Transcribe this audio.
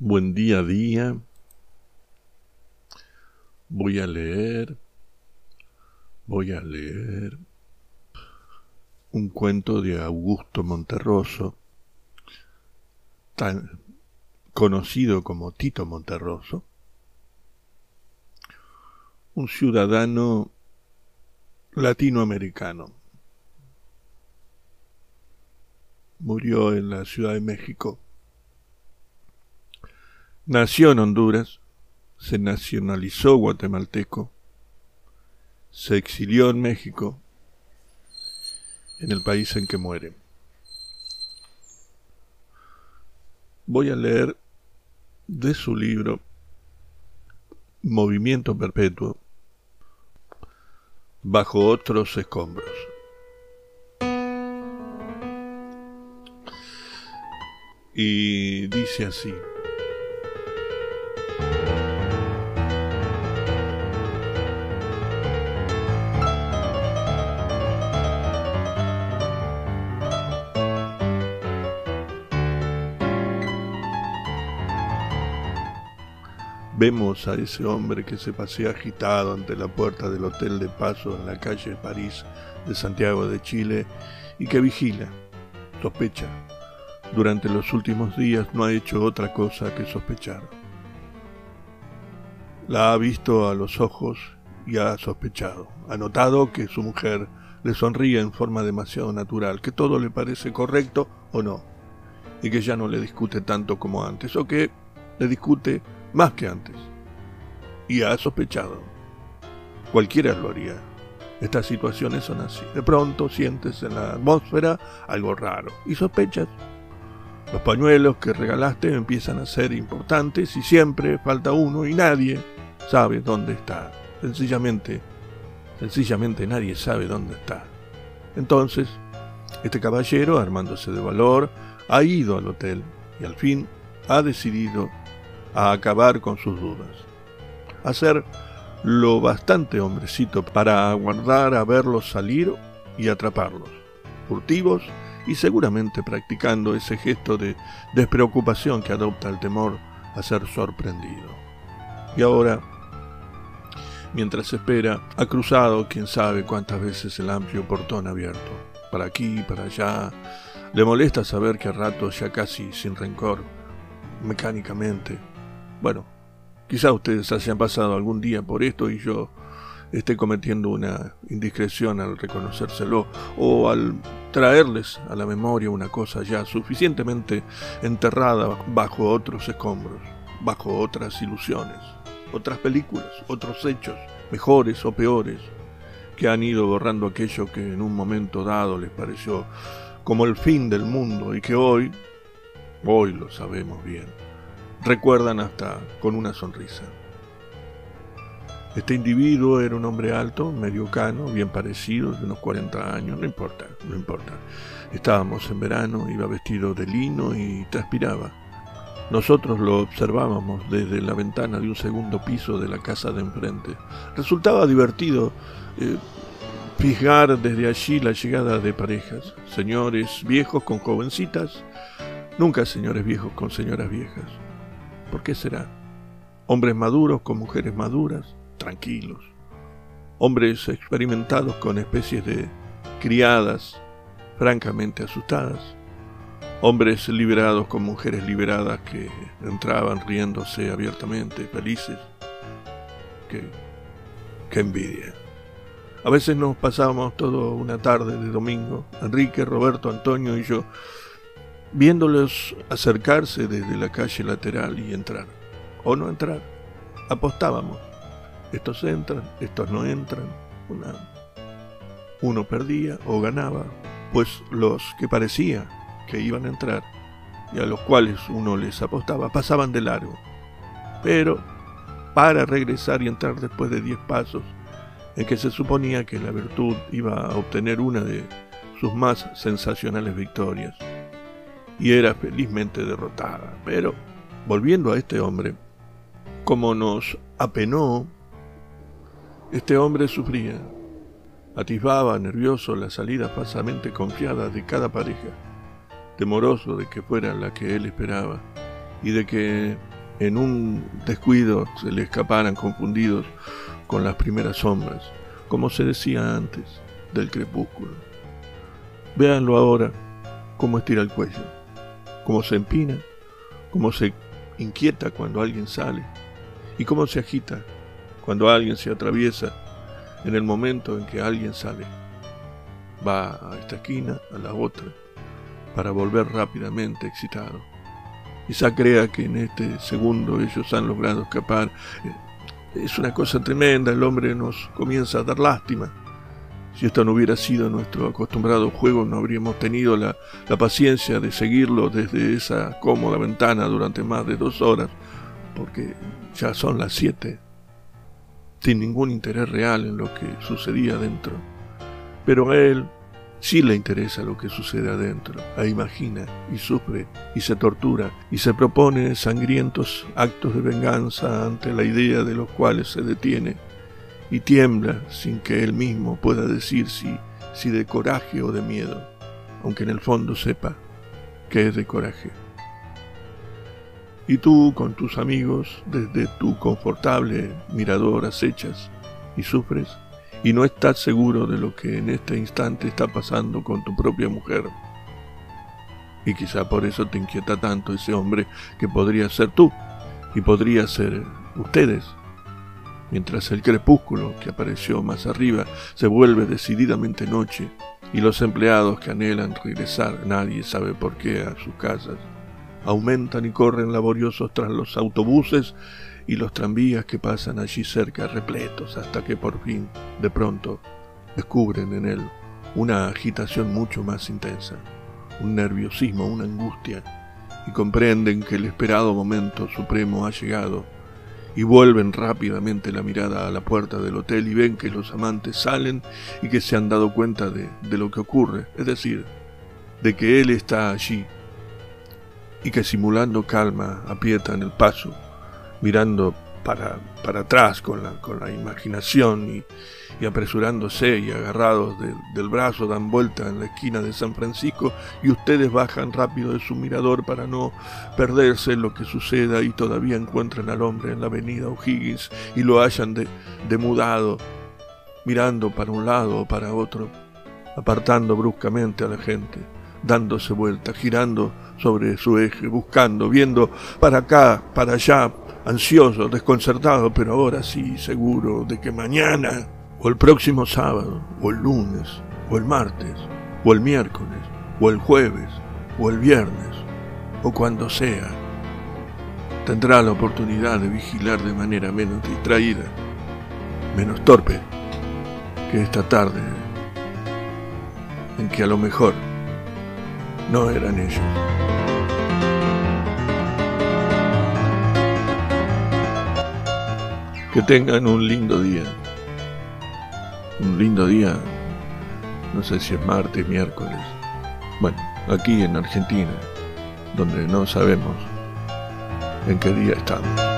Buen día día. Voy a leer. Voy a leer un cuento de Augusto Monterroso, tan conocido como Tito Monterroso, un ciudadano latinoamericano. Murió en la Ciudad de México Nació en Honduras, se nacionalizó guatemalteco, se exilió en México, en el país en que muere. Voy a leer de su libro Movimiento Perpetuo bajo otros escombros. Y dice así. Vemos a ese hombre que se pasea agitado ante la puerta del Hotel de Paso en la calle París de Santiago de Chile y que vigila, sospecha. Durante los últimos días no ha hecho otra cosa que sospechar. La ha visto a los ojos y ha sospechado. Ha notado que su mujer le sonríe en forma demasiado natural, que todo le parece correcto o no, y que ya no le discute tanto como antes, o que le discute más que antes. Y ha sospechado. Cualquiera lo haría. Estas situaciones son así. De pronto sientes en la atmósfera algo raro y sospechas. Los pañuelos que regalaste empiezan a ser importantes y siempre falta uno y nadie sabe dónde está. Sencillamente, sencillamente nadie sabe dónde está. Entonces, este caballero, armándose de valor, ha ido al hotel y al fin ha decidido a acabar con sus dudas. Hacer lo bastante hombrecito para aguardar a verlos salir y atraparlos, furtivos y seguramente practicando ese gesto de despreocupación que adopta el temor a ser sorprendido. Y ahora, mientras espera, ha cruzado quién sabe cuántas veces el amplio portón abierto, para aquí para allá. Le molesta saber que a ratos ya casi sin rencor, mecánicamente, bueno, quizá ustedes hayan pasado algún día por esto y yo esté cometiendo una indiscreción al reconocérselo o al traerles a la memoria una cosa ya suficientemente enterrada bajo otros escombros, bajo otras ilusiones, otras películas, otros hechos, mejores o peores, que han ido borrando aquello que en un momento dado les pareció como el fin del mundo y que hoy, hoy lo sabemos bien recuerdan hasta con una sonrisa. Este individuo era un hombre alto, medio cano, bien parecido, de unos 40 años, no importa, no importa. Estábamos en verano, iba vestido de lino y transpiraba. Nosotros lo observábamos desde la ventana de un segundo piso de la casa de enfrente. Resultaba divertido eh, fijar desde allí la llegada de parejas, señores viejos con jovencitas, nunca señores viejos con señoras viejas. ¿Por qué será? Hombres maduros con mujeres maduras, tranquilos. Hombres experimentados con especies de criadas francamente asustadas. Hombres liberados con mujeres liberadas que entraban riéndose abiertamente, felices. Qué, envidia. A veces nos pasábamos toda una tarde de domingo, Enrique, Roberto, Antonio y yo, viéndolos acercarse desde la calle lateral y entrar, o no entrar. Apostábamos. Estos entran, estos no entran. Una, uno perdía o ganaba, pues los que parecía que iban a entrar y a los cuales uno les apostaba pasaban de largo. Pero para regresar y entrar después de diez pasos, en que se suponía que la virtud iba a obtener una de sus más sensacionales victorias y era felizmente derrotada. Pero, volviendo a este hombre, como nos apenó, este hombre sufría, atisbaba nervioso la salida falsamente confiada de cada pareja, temoroso de que fuera la que él esperaba, y de que en un descuido se le escaparan confundidos con las primeras sombras, como se decía antes del crepúsculo. Véanlo ahora, cómo estira el cuello, cómo se empina, cómo se inquieta cuando alguien sale y cómo se agita cuando alguien se atraviesa en el momento en que alguien sale. Va a esta esquina, a la otra, para volver rápidamente excitado. Quizá crea que en este segundo ellos han logrado escapar. Es una cosa tremenda, el hombre nos comienza a dar lástima. Si esto no hubiera sido nuestro acostumbrado juego, no habríamos tenido la, paciencia de seguirlo desde esa cómoda ventana durante más de dos horas, porque ya son las siete, sin ningún interés real en lo que sucedía dentro. Pero a él sí le interesa lo que sucede adentro, a imagina y sufre y se tortura y se propone sangrientos actos de venganza ante la idea de los cuales se detiene y tiembla sin que él mismo pueda decir si, si de coraje o de miedo, aunque en el fondo sepa que es de coraje. Y tú con tus amigos desde tu confortable mirador acechas y sufres y no estás seguro de lo que en este instante está pasando con tu propia mujer. Y quizá por eso te inquieta tanto ese hombre que podría ser tú y podría ser ustedes. Mientras el crepúsculo que apareció más arriba se vuelve decididamente noche y los empleados que anhelan regresar, nadie sabe por qué, a sus casas, aumentan y corren laboriosos tras los autobuses y los tranvías que pasan allí cerca repletos hasta que por fin, de pronto, descubren en él una agitación mucho más intensa, un nerviosismo, una angustia, y comprenden que el esperado momento supremo ha llegado, y vuelven rápidamente la mirada a la puerta del hotel y ven que los amantes salen y que se han dado cuenta de, lo que ocurre, es decir, de que él está allí, y que simulando calma aprietan el paso mirando para, para atrás con la, con la imaginación y, apresurándose y agarrados del brazo dan vuelta en la esquina de San Francisco y ustedes bajan rápido de su mirador para no perderse lo que suceda y todavía encuentran al hombre en la avenida O'Higgins y lo hallan de, demudado, mirando para un lado o para otro, apartando bruscamente a la gente, dándose vuelta, girando sobre su eje, buscando, viendo para acá, para allá, ansioso, desconcertado, pero ahora sí seguro de que mañana, o el próximo sábado, o el lunes, o el martes, o el miércoles, o el jueves, o el viernes, o cuando sea, tendrá la oportunidad de vigilar de manera menos distraída, menos torpe que esta tarde, en que a lo mejor no eran ellos. Que tengan un lindo día. Un lindo día. No sé si es martes, miércoles. Bueno, aquí en Argentina, donde no sabemos en qué día estamos.